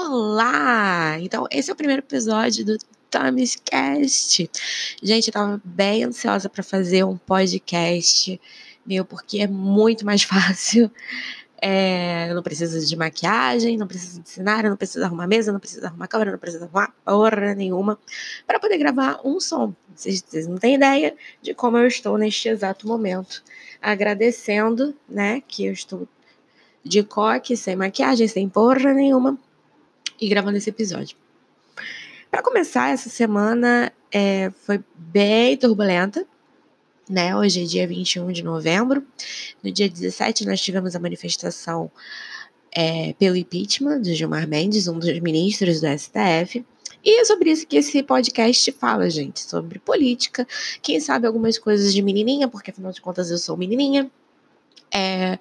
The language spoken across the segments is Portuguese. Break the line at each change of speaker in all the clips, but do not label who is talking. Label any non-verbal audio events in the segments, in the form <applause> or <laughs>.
Olá! Então, esse é o primeiro episódio do Thomas Cast. Gente, eu tava bem ansiosa para fazer um podcast, meu, porque é muito mais <laughs> fácil. É, eu não preciso de maquiagem, não preciso de cenário, não preciso arrumar mesa, não preciso arrumar câmera, não preciso arrumar porra nenhuma para poder gravar um som. Vocês, vocês não têm ideia de como eu estou neste exato momento. Agradecendo, né, que eu estou de coque, sem maquiagem, sem porra nenhuma, e gravando esse episódio. Para começar, essa semana é, foi bem turbulenta, né? Hoje é dia 21 de novembro. No dia 17, nós tivemos a manifestação é, pelo impeachment do Gilmar Mendes, um dos ministros do STF. E é sobre isso que esse podcast fala, gente, sobre política, quem sabe algumas coisas de menininha, porque afinal de contas eu sou menininha. É,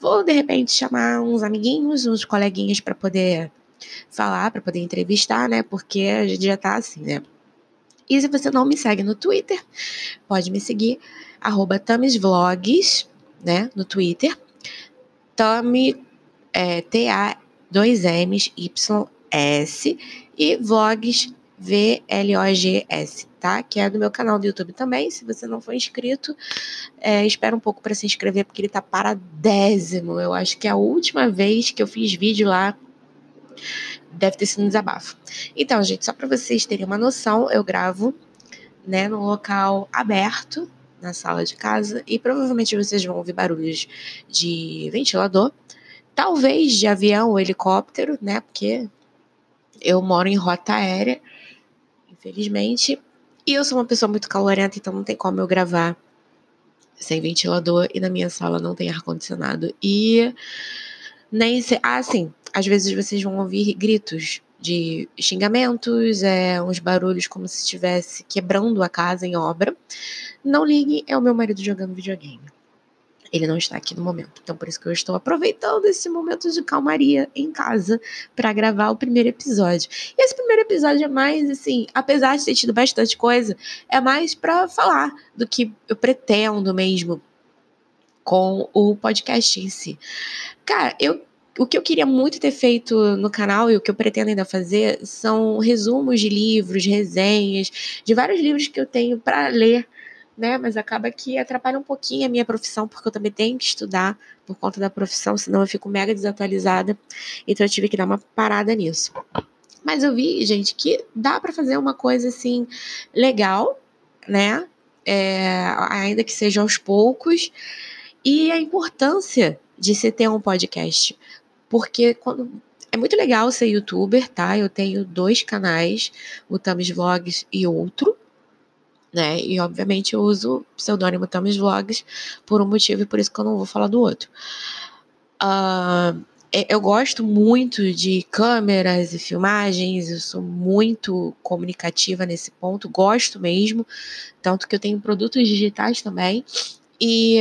vou de repente chamar uns amiguinhos, uns coleguinhas para poder falar, para poder entrevistar, né? Porque a gente já tá assim, né? E se você não me segue no Twitter, pode me seguir, arroba Tamisvlogs, né? No Twitter. Tami, é, T-A, 2 M's, Y-S e vlogs V-L-O-G-S, tá? Que é do meu canal do YouTube também. Se você não for inscrito, é, espera um pouco para se inscrever, porque ele tá paradésimo. Eu acho que é a última vez que eu fiz vídeo lá deve ter sido um desabafo. Então, gente, só para vocês terem uma noção, eu gravo, né, num local aberto, na sala de casa, e provavelmente vocês vão ouvir barulhos de ventilador, talvez de avião ou helicóptero, né, porque eu moro em rota aérea, infelizmente, e eu sou uma pessoa muito calorenta, então não tem como eu gravar sem ventilador e na minha sala não tem ar condicionado. E nem se, ah, sim, às vezes vocês vão ouvir gritos de xingamentos, é, uns barulhos como se estivesse quebrando a casa em obra. Não ligue, é o meu marido jogando videogame. Ele não está aqui no momento. Então, por isso que eu estou aproveitando esse momento de calmaria em casa para gravar o primeiro episódio. E esse primeiro episódio é mais, assim, apesar de ter tido bastante coisa, é mais para falar do que eu pretendo mesmo com o podcast em si. Cara, eu o que eu queria muito ter feito no canal e o que eu pretendo ainda fazer são resumos de livros, resenhas, de vários livros que eu tenho para ler, né? Mas acaba que atrapalha um pouquinho a minha profissão, porque eu também tenho que estudar por conta da profissão, senão eu fico mega desatualizada. Então eu tive que dar uma parada nisso. Mas eu vi, gente, que dá para fazer uma coisa assim legal, né? É, ainda que seja aos poucos. E a importância de se ter um podcast. Porque quando, é muito legal ser youtuber, tá? Eu tenho dois canais, o Tamis Vlogs e outro, né? E obviamente eu uso o pseudônimo Tamis Vlogs por um motivo e por isso que eu não vou falar do outro. Uh, eu gosto muito de câmeras e filmagens, eu sou muito comunicativa nesse ponto, gosto mesmo, tanto que eu tenho produtos digitais também, e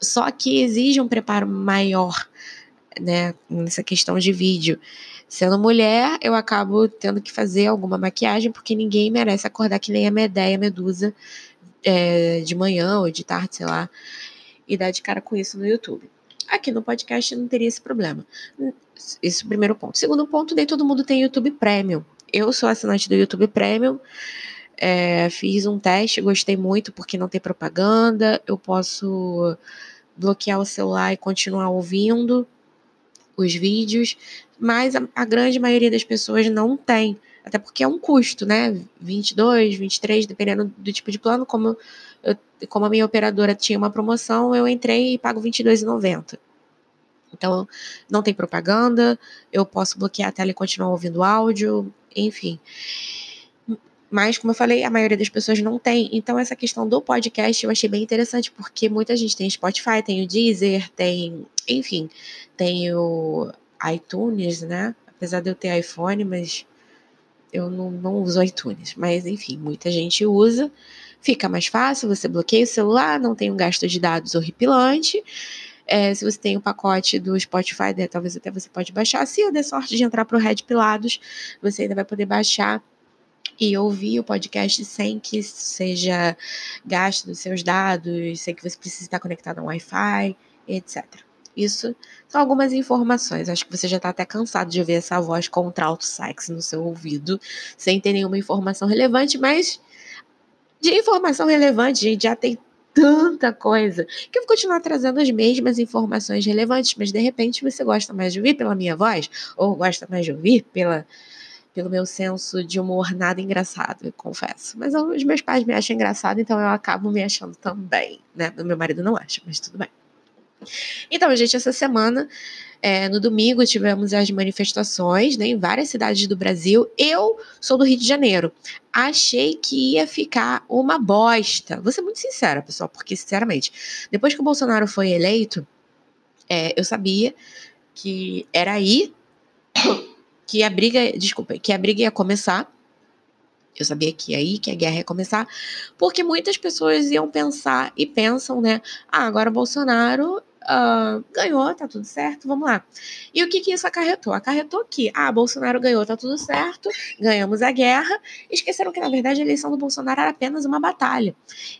só que exige um preparo maior né, nessa questão de vídeo. Sendo mulher, eu acabo tendo que fazer alguma maquiagem, porque ninguém merece acordar que nem a Medeia Medusa é, de manhã ou de tarde, sei lá, e dar de cara com isso no YouTube. Aqui no podcast não teria esse problema. Esse é o primeiro ponto. Segundo ponto, nem todo mundo tem YouTube Premium. Eu sou assinante do YouTube Premium. É, fiz um teste, gostei muito porque não tem propaganda. Eu posso bloquear o celular e continuar ouvindo os vídeos, mas a, a grande maioria das pessoas não tem. Até porque é um custo, né? 22, 23, dependendo do tipo de plano. Como, eu, como a minha operadora tinha uma promoção, eu entrei e pago R$22,90. Então, não tem propaganda, eu posso bloquear a tela e continuar ouvindo áudio, enfim. Mas, como eu falei, a maioria das pessoas não tem. Então, essa questão do podcast eu achei bem interessante, porque muita gente tem Spotify, tem o Deezer, tem, enfim, tem o iTunes, né? Apesar de eu ter iPhone, mas eu não, não uso iTunes. Mas, enfim, muita gente usa. Fica mais fácil, você bloqueia o celular, não tem um gasto de dados horripilante. É, se você tem o pacote do Spotify, né, talvez até você pode baixar. Se eu der sorte de entrar para o Red Pilados, você ainda vai poder baixar e ouvir o podcast sem que seja gasto dos seus dados, sem que você precise estar conectado a um Wi-Fi, etc. Isso são algumas informações. Acho que você já está até cansado de ouvir essa voz contralto sax no seu ouvido, sem ter nenhuma informação relevante, mas de informação relevante, gente já tem tanta coisa que eu vou continuar trazendo as mesmas informações relevantes, mas de repente você gosta mais de ouvir pela minha voz ou gosta mais de ouvir pela pelo meu senso de humor nada engraçado, eu confesso. Mas os meus pais me acham engraçado, então eu acabo me achando também, né? Meu marido não acha, mas tudo bem. Então, gente, essa semana, é, no domingo, tivemos as manifestações né, em várias cidades do Brasil. Eu sou do Rio de Janeiro. Achei que ia ficar uma bosta. Vou ser muito sincera, pessoal, porque, sinceramente, depois que o Bolsonaro foi eleito, é, eu sabia que era aí que a briga, desculpa, que a briga ia começar. Eu sabia que aí que a guerra ia começar, porque muitas pessoas iam pensar e pensam, né? Ah, agora o Bolsonaro uh, ganhou, tá tudo certo, vamos lá. E o que, que isso acarretou? Acarretou que, ah, Bolsonaro ganhou, tá tudo certo, ganhamos a guerra. Esqueceram que, na verdade, a eleição do Bolsonaro era apenas uma batalha.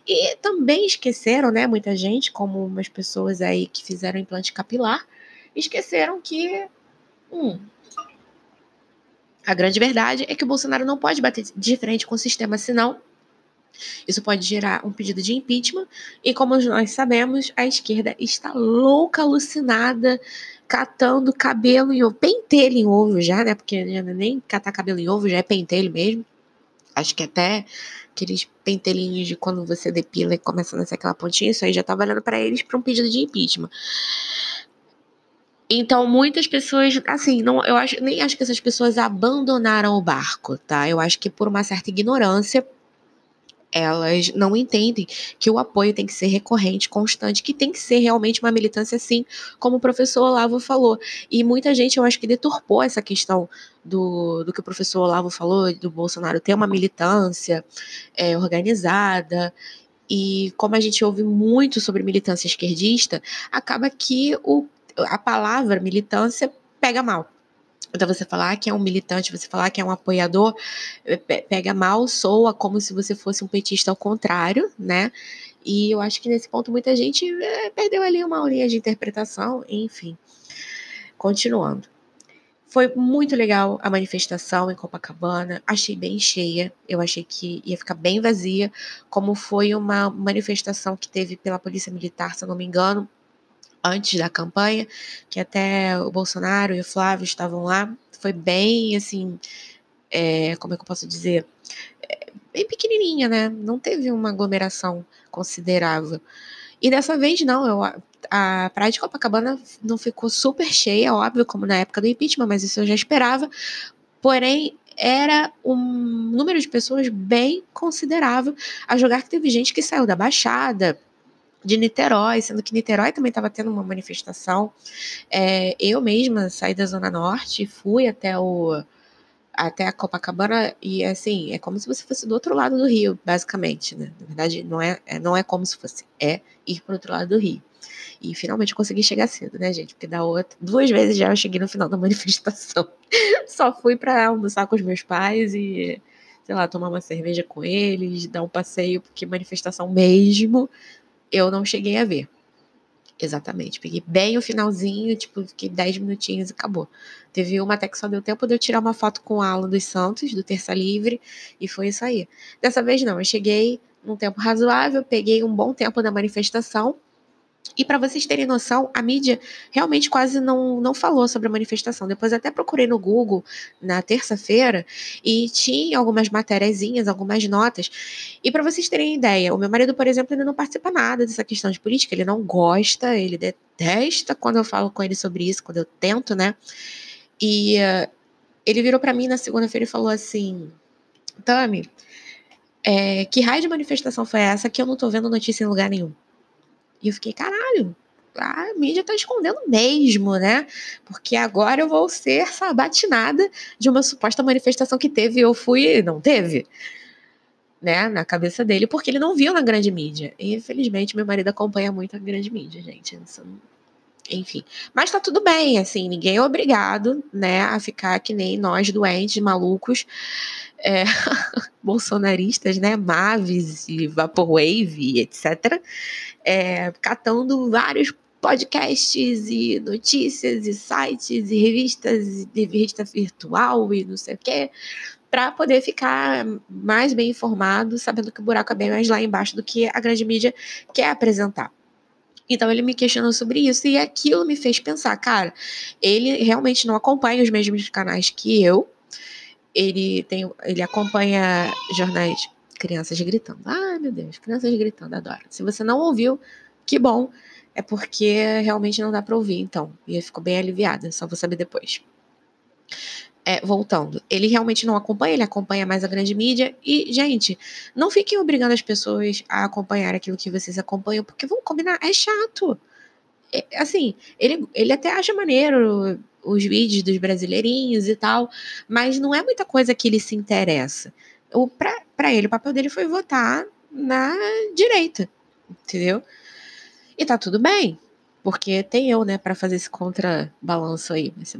E também esqueceram, né, muita gente, como umas pessoas aí que fizeram implante capilar, esqueceram que. Hum, a grande verdade é que o Bolsonaro não pode bater de frente com o sistema, senão isso pode gerar um pedido de impeachment, e como nós sabemos, a esquerda está louca, alucinada, catando cabelo em ovo, pentelho em ovo já, né? Porque é nem catar cabelo em ovo, já é pentelho mesmo. Acho que até aqueles pentelinhos de quando você depila e começa a nascer aquela pontinha, isso aí já tá valendo para eles para um pedido de impeachment. Então, muitas pessoas, assim, não, eu acho, nem acho que essas pessoas abandonaram o barco, tá? Eu acho que por uma certa ignorância elas não entendem que o apoio tem que ser recorrente, constante, que tem que ser realmente uma militância assim, como o professor Olavo falou. E muita gente, eu acho que deturpou essa questão do, do que o professor Olavo falou, do Bolsonaro ter uma militância é, organizada. E como a gente ouve muito sobre militância esquerdista, acaba que o, a palavra militância pega mal. Então, você falar que é um militante, você falar que é um apoiador, eh, pega mal, soa como se você fosse um petista ao contrário, né? E eu acho que nesse ponto muita gente é, perdeu ali uma aulinha de interpretação, enfim. Continuando. Foi muito legal a manifestação em Copacabana, achei bem cheia, eu achei que ia ficar bem vazia, como foi uma manifestação que teve pela Polícia Militar, se eu não me engano, antes da campanha, que até o Bolsonaro e o Flávio estavam lá. Foi bem, assim, é, como é que eu posso dizer? É, bem pequenininha, né? Não teve uma aglomeração considerável. E dessa vez, não, eu, a praia de Copacabana não ficou super cheia, óbvio, como na época do impeachment, mas isso eu já esperava. Porém, era um número de pessoas bem considerável, a jogar que teve gente que saiu da Baixada, de Niterói, sendo que Niterói também estava tendo uma manifestação. É, eu mesma saí da Zona Norte, fui até o até a Copacabana e assim é como se você fosse do outro lado do Rio, basicamente, né? Na verdade, não é, é não é como se fosse, é ir para o outro lado do Rio. E finalmente consegui chegar cedo, né, gente? Porque da outra, duas vezes já eu cheguei no final da <laughs> manifestação. Só fui para almoçar com os meus pais e sei lá, tomar uma cerveja com eles, dar um passeio, porque manifestação mesmo eu não cheguei a ver. Exatamente. Peguei bem o finalzinho, tipo, fiquei 10 minutinhos e acabou. Teve uma até que só deu tempo de eu tirar uma foto com o Alan dos Santos, do Terça Livre, e foi isso aí. Dessa vez não, eu cheguei num tempo razoável, peguei um bom tempo da manifestação, e para vocês terem noção, a mídia realmente quase não, não falou sobre a manifestação. Depois até procurei no Google na terça-feira e tinha algumas matériazinhas, algumas notas. E para vocês terem ideia, o meu marido, por exemplo, ele não participa nada dessa questão de política, ele não gosta, ele detesta quando eu falo com ele sobre isso, quando eu tento, né? E uh, ele virou para mim na segunda-feira e falou assim: Tami, é, que raio de manifestação foi essa que eu não tô vendo notícia em lugar nenhum? E eu fiquei, caralho, a mídia tá escondendo mesmo, né? Porque agora eu vou ser sabatinada de uma suposta manifestação que teve eu fui não teve. Né, na cabeça dele, porque ele não viu na grande mídia. E infelizmente meu marido acompanha muito a grande mídia, gente. Isso, enfim. Mas tá tudo bem, assim, ninguém é obrigado, né, a ficar que nem nós doentes, malucos, é, <laughs> bolsonaristas, né, Mavis e Vaporwave, etc., é, catando vários podcasts e notícias e sites e revistas e revista virtual e não sei o quê, para poder ficar mais bem informado, sabendo que o buraco é bem mais lá embaixo do que a grande mídia quer apresentar. Então ele me questionou sobre isso e aquilo me fez pensar, cara, ele realmente não acompanha os mesmos canais que eu. Ele tem, ele acompanha jornais crianças gritando. Ai, meu Deus, crianças gritando, adoro. Se você não ouviu, que bom. É porque realmente não dá para ouvir, então. E eu fico bem aliviada, só vou saber depois. É, voltando, ele realmente não acompanha, ele acompanha mais a grande mídia. E, gente, não fiquem obrigando as pessoas a acompanhar aquilo que vocês acompanham, porque vamos combinar, é chato. É, assim, ele, ele até acha maneiro os vídeos dos brasileirinhos e tal, mas não é muita coisa que ele se interessa. Para ele, o papel dele foi votar na direita, entendeu? E tá tudo bem, porque tem eu, né, para fazer esse contrabalanço aí, esse,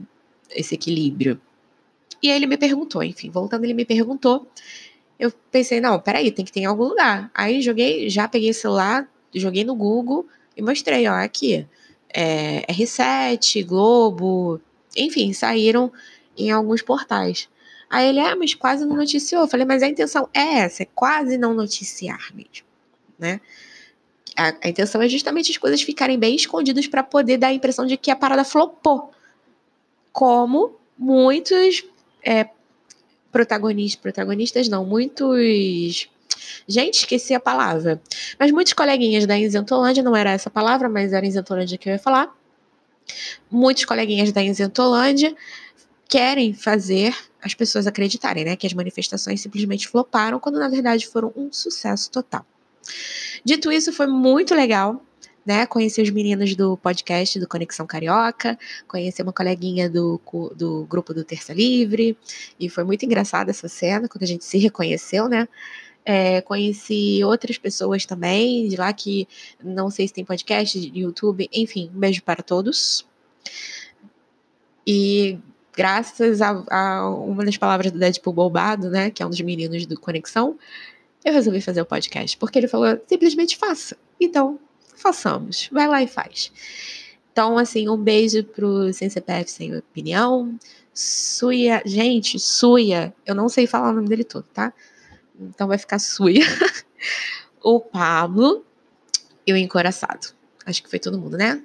esse equilíbrio. E aí ele me perguntou, enfim, voltando, ele me perguntou. Eu pensei, não, peraí, tem que ter em algum lugar. Aí joguei, já peguei o celular, joguei no Google e mostrei, ó, aqui. É, R7, Globo, enfim, saíram em alguns portais. Aí ele, é, mas quase não noticiou. Eu falei, mas a intenção é essa, é quase não noticiar mesmo, né? A, a intenção é justamente as coisas ficarem bem escondidas para poder dar a impressão de que a parada flopou. Como muitos é, protagonistas, protagonistas não, muitos. Gente, esqueci a palavra. Mas muitos coleguinhas da Isentolândia, não era essa palavra, mas era Isentolândia que eu ia falar. Muitos coleguinhas da Isentolândia querem fazer as pessoas acreditarem, né, que as manifestações simplesmente floparam, quando na verdade foram um sucesso total. Dito isso, foi muito legal né? Os meninos do podcast do Conexão Carioca, conhecer uma coleguinha do, do grupo do Terça Livre, e foi muito engraçada essa cena, quando a gente se reconheceu, né? É, conheci outras pessoas também de lá que não sei se tem podcast, YouTube, enfim, um beijo para todos. E graças a, a uma das palavras do Deadpool Bobado, né, que é um dos meninos do Conexão, eu resolvi fazer o podcast, porque ele falou simplesmente faça. Então, façamos. Vai lá e faz. Então, assim, um beijo pro Sem CPF Sem Opinião. Suia. Gente, Suia. Eu não sei falar o nome dele todo, tá? Então vai ficar Suia. <laughs> o Pablo e o Encoraçado. Acho que foi todo mundo, né?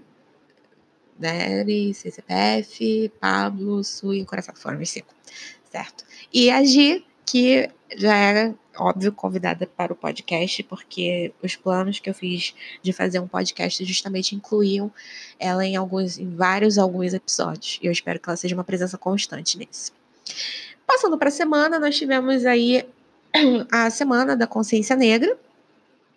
Nery, CCPF, Pablo, Suia e Encoraçado. Foram os cinco. Certo. E a Gi, que já era, óbvio, convidada para o podcast, porque os planos que eu fiz de fazer um podcast justamente incluíam ela em alguns, em vários, alguns episódios. E eu espero que ela seja uma presença constante nesse. Passando para a semana, nós tivemos aí <clears throat> a Semana da Consciência Negra,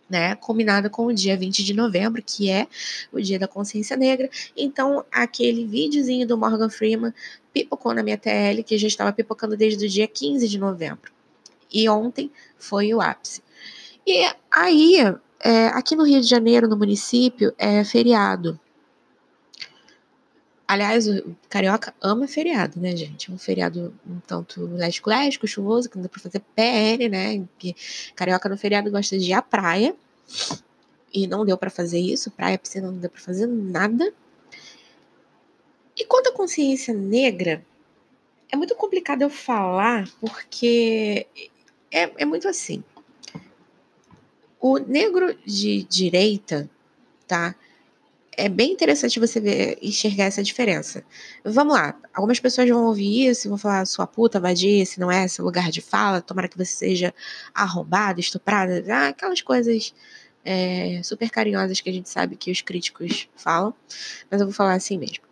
né, combinada com o dia 20 de novembro, que é o dia da consciência negra. Então, aquele videozinho do Morgan Freeman pipocou na minha TL, que já estava pipocando desde o dia 15 de novembro e ontem foi o ápice. E aí, é, aqui no Rio de Janeiro, no município, é feriado. Aliás, o carioca ama feriado, né, gente? É um feriado um tanto lésico-lésico, chuvoso, que não dá pra fazer PN, né? Que carioca no feriado gosta de ir à praia. E não deu para fazer isso. Praia, piscina, não deu pra fazer nada. E quanto à consciência negra, é muito complicado eu falar, porque é, é muito assim. O negro de direita, tá? É bem interessante você ver, enxergar essa diferença. Vamos lá, algumas pessoas vão ouvir isso e vão falar, sua puta, vadia, se não é seu lugar de fala, tomara que você seja arrombada, estuprada, ah, aquelas coisas é, super carinhosas que a gente sabe que os críticos falam, mas eu vou falar assim mesmo.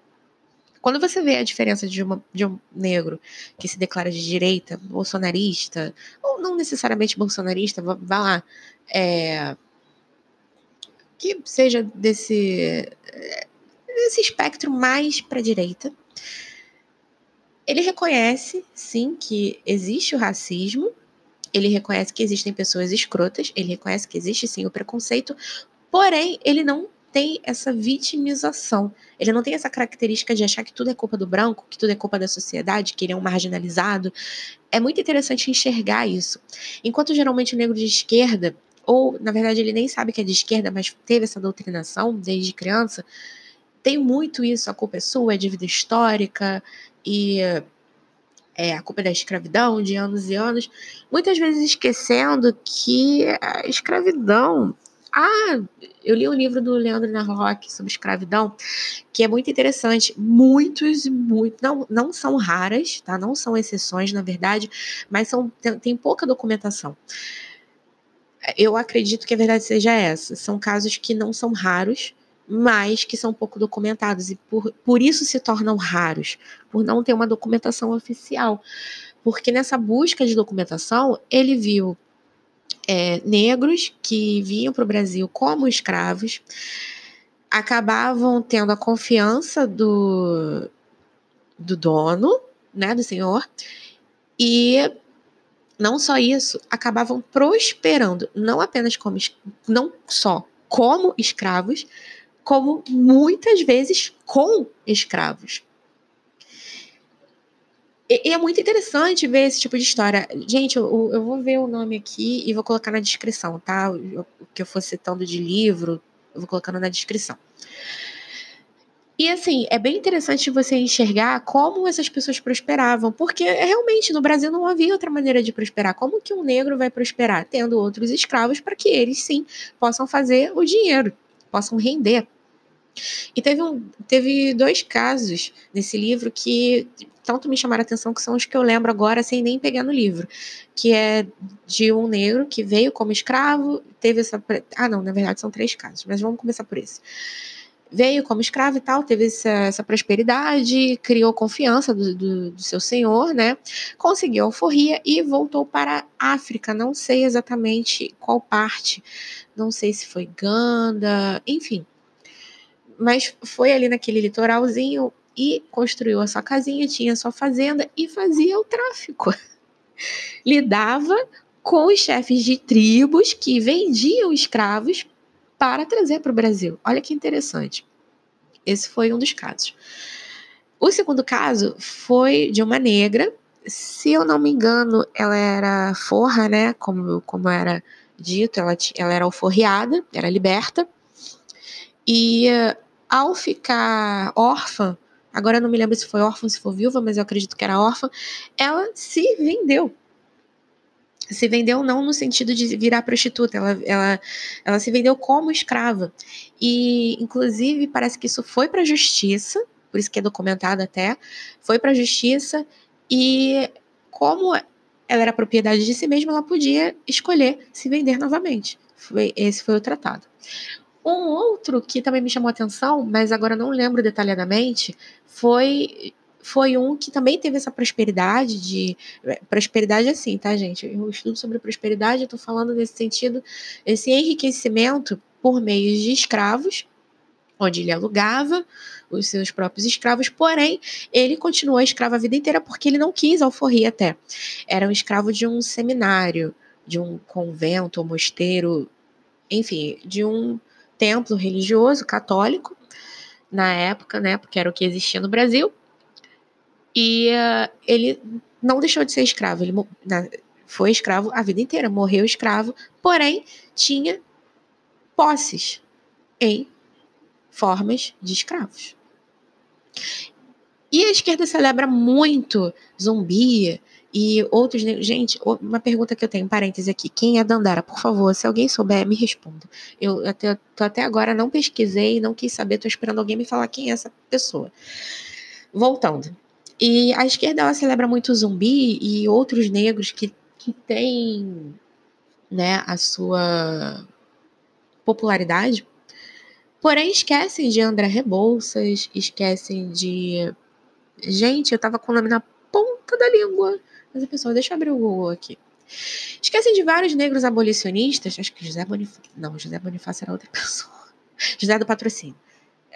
Quando você vê a diferença de, uma, de um negro que se declara de direita, bolsonarista, ou não necessariamente bolsonarista, vá lá, é, que seja desse, desse espectro mais para a direita, ele reconhece, sim, que existe o racismo, ele reconhece que existem pessoas escrotas, ele reconhece que existe sim o preconceito, porém ele não tem essa vitimização. Ele não tem essa característica de achar que tudo é culpa do branco, que tudo é culpa da sociedade, que ele é um marginalizado. É muito interessante enxergar isso. Enquanto geralmente o negro de esquerda, ou na verdade ele nem sabe que é de esquerda, mas teve essa doutrinação desde criança, tem muito isso, a culpa é sua, é dívida histórica e é, a culpa é da escravidão de anos e anos, muitas vezes esquecendo que a escravidão. Ah, eu li um livro do Leandro Narlock sobre escravidão, que é muito interessante. Muitos, muito, não, não são raras, tá? Não são exceções, na verdade, mas são, tem, tem pouca documentação. Eu acredito que a verdade seja essa. São casos que não são raros, mas que são pouco documentados e por, por isso se tornam raros, por não ter uma documentação oficial. Porque nessa busca de documentação, ele viu é, negros que vinham para o Brasil como escravos, acabavam tendo a confiança do, do dono, né, do senhor, e não só isso, acabavam prosperando, não apenas como não só como escravos, como muitas vezes com escravos. E, é muito interessante ver esse tipo de história. Gente, eu, eu vou ver o nome aqui e vou colocar na descrição, tá? O que eu for citando de livro, eu vou colocando na descrição. E assim, é bem interessante você enxergar como essas pessoas prosperavam, porque realmente no Brasil não havia outra maneira de prosperar. Como que um negro vai prosperar? Tendo outros escravos para que eles sim possam fazer o dinheiro, possam render. E teve, um, teve dois casos nesse livro que tanto me chamaram a atenção que são os que eu lembro agora sem nem pegar no livro, que é de um negro que veio como escravo, teve essa... Ah, não, na verdade são três casos, mas vamos começar por esse. Veio como escravo e tal, teve essa, essa prosperidade, criou confiança do, do, do, seu senhor, né? Conseguiu alforria e voltou para a África. Não sei exatamente qual parte, não sei se foi Ganda, enfim mas foi ali naquele litoralzinho e construiu a sua casinha, tinha a sua fazenda e fazia o tráfico. <laughs> Lidava com os chefes de tribos que vendiam escravos para trazer para o Brasil. Olha que interessante. Esse foi um dos casos. O segundo caso foi de uma negra. Se eu não me engano, ela era forra, né? Como, como era dito, ela, ela era alforriada, era liberta. E ao ficar órfã, agora eu não me lembro se foi órfã, se foi viúva, mas eu acredito que era órfã, ela se vendeu. Se vendeu não no sentido de virar prostituta, ela, ela, ela se vendeu como escrava. E, inclusive, parece que isso foi para a justiça, por isso que é documentado até, foi para a justiça, e como ela era propriedade de si mesma, ela podia escolher se vender novamente. Foi, esse foi o tratado. Um outro que também me chamou atenção, mas agora não lembro detalhadamente, foi foi um que também teve essa prosperidade de é, prosperidade assim, tá, gente? Eu estudo sobre prosperidade, eu tô falando nesse sentido, esse enriquecimento por meio de escravos, onde ele alugava os seus próprios escravos, porém, ele continuou escravo a vida inteira porque ele não quis alforria até. Era um escravo de um seminário, de um convento ou mosteiro, enfim, de um templo religioso católico na época, né, porque era o que existia no Brasil. E uh, ele não deixou de ser escravo, ele na, foi escravo a vida inteira, morreu escravo, porém tinha posses em formas de escravos. E a esquerda celebra muito zumbi, e outros. Gente, uma pergunta que eu tenho, parêntese aqui. Quem é Dandara? Por favor, se alguém souber, me responda. Eu até, até agora não pesquisei, não quis saber, tô esperando alguém me falar quem é essa pessoa. Voltando. E a esquerda ela celebra muito o zumbi e outros negros que, que têm né, a sua popularidade. Porém, esquecem de André Rebouças, esquecem de. Gente, eu tava com o nome na ponta da língua. Mas a pessoa, deixa eu abrir o Google aqui. Esquecem de vários negros abolicionistas. Acho que José Bonifácio. Não, José Bonifácio era outra <laughs> pessoa. José do Patrocínio.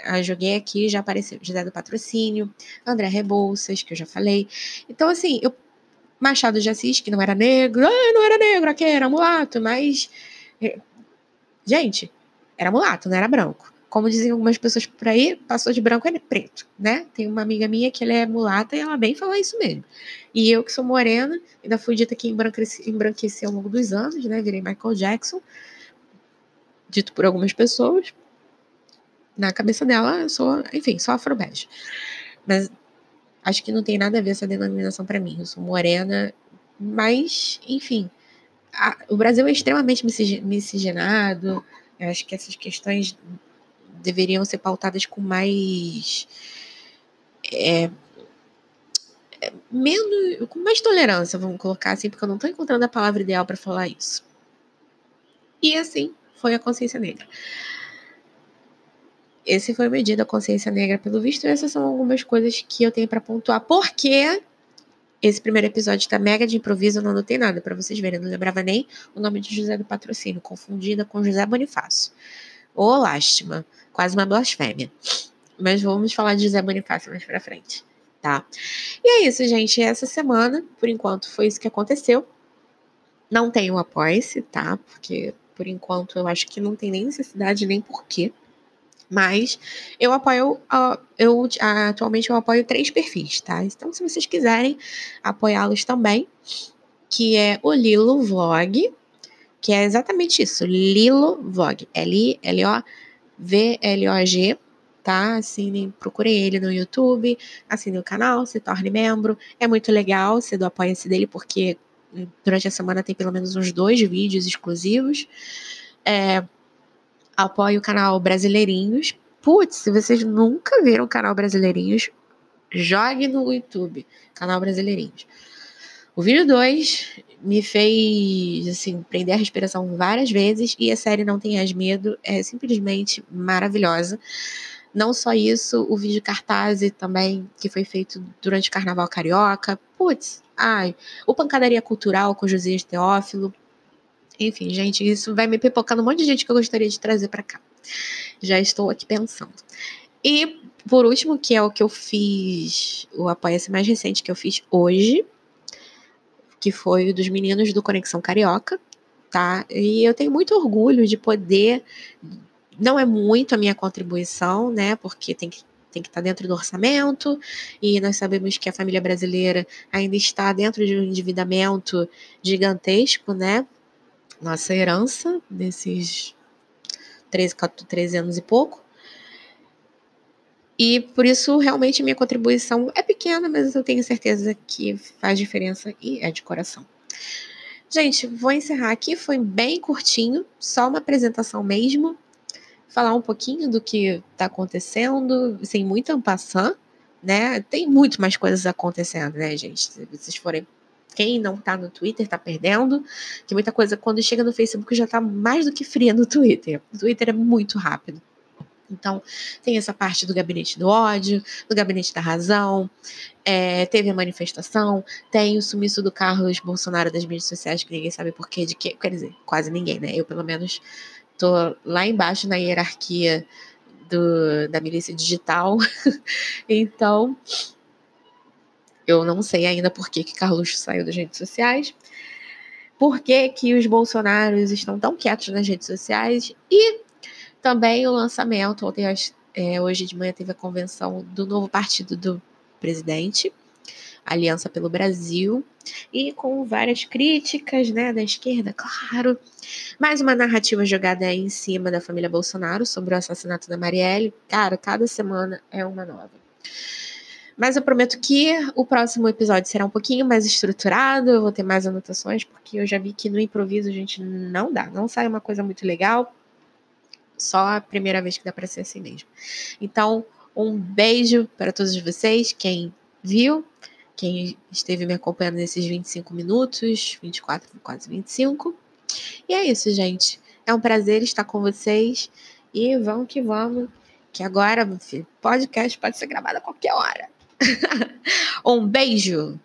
Eu joguei aqui já apareceu. José do Patrocínio, André Rebouças, que eu já falei. Então, assim, eu, Machado de Assis, que não era negro. Ah, não era negro, aqui era mulato, mas. Eh, gente, era mulato, não era branco como dizem algumas pessoas por aí, passou de branco é preto, né? Tem uma amiga minha que ela é mulata e ela bem fala isso mesmo. E eu que sou morena, ainda fui dita que embranqueci, embranqueci ao longo dos anos, né? Virei Michael Jackson, dito por algumas pessoas. na cabeça dela, eu sou, enfim, sou afrobege. Mas acho que não tem nada a ver essa denominação para mim. Eu sou morena, mas, enfim, a, o Brasil é extremamente miscigenado. Eu acho que essas questões deveriam ser pautadas com mais. É, é, menos, com mais tolerância, vamos colocar assim, porque eu não estou encontrando a palavra ideal para falar isso. E assim foi a consciência negra. Esse foi o meu dia da consciência negra, pelo visto. Essas são algumas coisas que eu tenho para pontuar. Porque esse primeiro episódio tá mega de improviso, eu não anotei nada para vocês verem. Eu não lembrava nem o nome de José do Patrocínio, confundida com José Bonifácio. Ô, lástima. Quase uma blasfêmia. Mas vamos falar de José Bonifácio mais pra frente, tá? E é isso, gente. Essa semana, por enquanto, foi isso que aconteceu. Não tem o apoia-se, tá? Porque, por enquanto, eu acho que não tem nem necessidade, nem porquê. Mas eu apoio, eu atualmente eu apoio três perfis, tá? Então, se vocês quiserem apoiá-los também, que é o Lilo Vlog, que é exatamente isso, Lilo Vlog, L-I-L-O-V-L-O-G, tá? Assinem, procurem ele no YouTube, assinem o canal, se torne membro. É muito legal ser do apoia-se dele, porque durante a semana tem pelo menos uns dois vídeos exclusivos. É, apoie o canal Brasileirinhos. Putz, se vocês nunca viram o canal Brasileirinhos, jogue no YouTube, canal Brasileirinhos. O vídeo 2 me fez, assim, prender a respiração várias vezes e a série Não Tenhas Medo é simplesmente maravilhosa. Não só isso, o vídeo cartaz também, que foi feito durante o Carnaval Carioca. Putz, ai, o Pancadaria Cultural com Josias Teófilo. Enfim, gente, isso vai me pipocando um monte de gente que eu gostaria de trazer para cá. Já estou aqui pensando. E, por último, que é o que eu fiz, o apoia-se mais recente que eu fiz hoje, que foi o dos meninos do Conexão Carioca, tá? E eu tenho muito orgulho de poder. Não é muito a minha contribuição, né? Porque tem que tem que estar dentro do orçamento, e nós sabemos que a família brasileira ainda está dentro de um endividamento gigantesco, né? nossa herança desses 13, 14, 13 anos e pouco. E por isso, realmente, minha contribuição é pequena, mas eu tenho certeza que faz diferença e é de coração. Gente, vou encerrar aqui. Foi bem curtinho, só uma apresentação mesmo. Falar um pouquinho do que está acontecendo, sem muita ampassã, né? Tem muito mais coisas acontecendo, né, gente? Se vocês forem quem não tá no Twitter tá perdendo, que muita coisa quando chega no Facebook já tá mais do que fria no Twitter. O Twitter é muito rápido. Então, tem essa parte do gabinete do ódio, do gabinete da razão, é, teve a manifestação, tem o sumiço do Carlos Bolsonaro das mídias sociais, que ninguém sabe porquê, de que, quer dizer, quase ninguém, né? Eu, pelo menos, tô lá embaixo na hierarquia do, da milícia digital. <laughs> então, eu não sei ainda por que, Carluxo saiu das redes sociais, por que, que os Bolsonaros estão tão quietos nas redes sociais e também o lançamento, ontem, é, hoje de manhã teve a convenção do novo partido do presidente, Aliança pelo Brasil, e com várias críticas, né, da esquerda, claro. Mais uma narrativa jogada aí em cima da família Bolsonaro sobre o assassinato da Marielle. Cara, cada semana é uma nova. Mas eu prometo que o próximo episódio será um pouquinho mais estruturado, eu vou ter mais anotações, porque eu já vi que no improviso a gente não dá, não sai uma coisa muito legal. Só a primeira vez que dá para ser assim mesmo. Então, um beijo para todos vocês, quem viu, quem esteve me acompanhando nesses 25 minutos, 24, quase 25. E é isso, gente. É um prazer estar com vocês e vamos que vamos. Que agora, meu filho, podcast pode ser gravado a qualquer hora. <laughs> um beijo!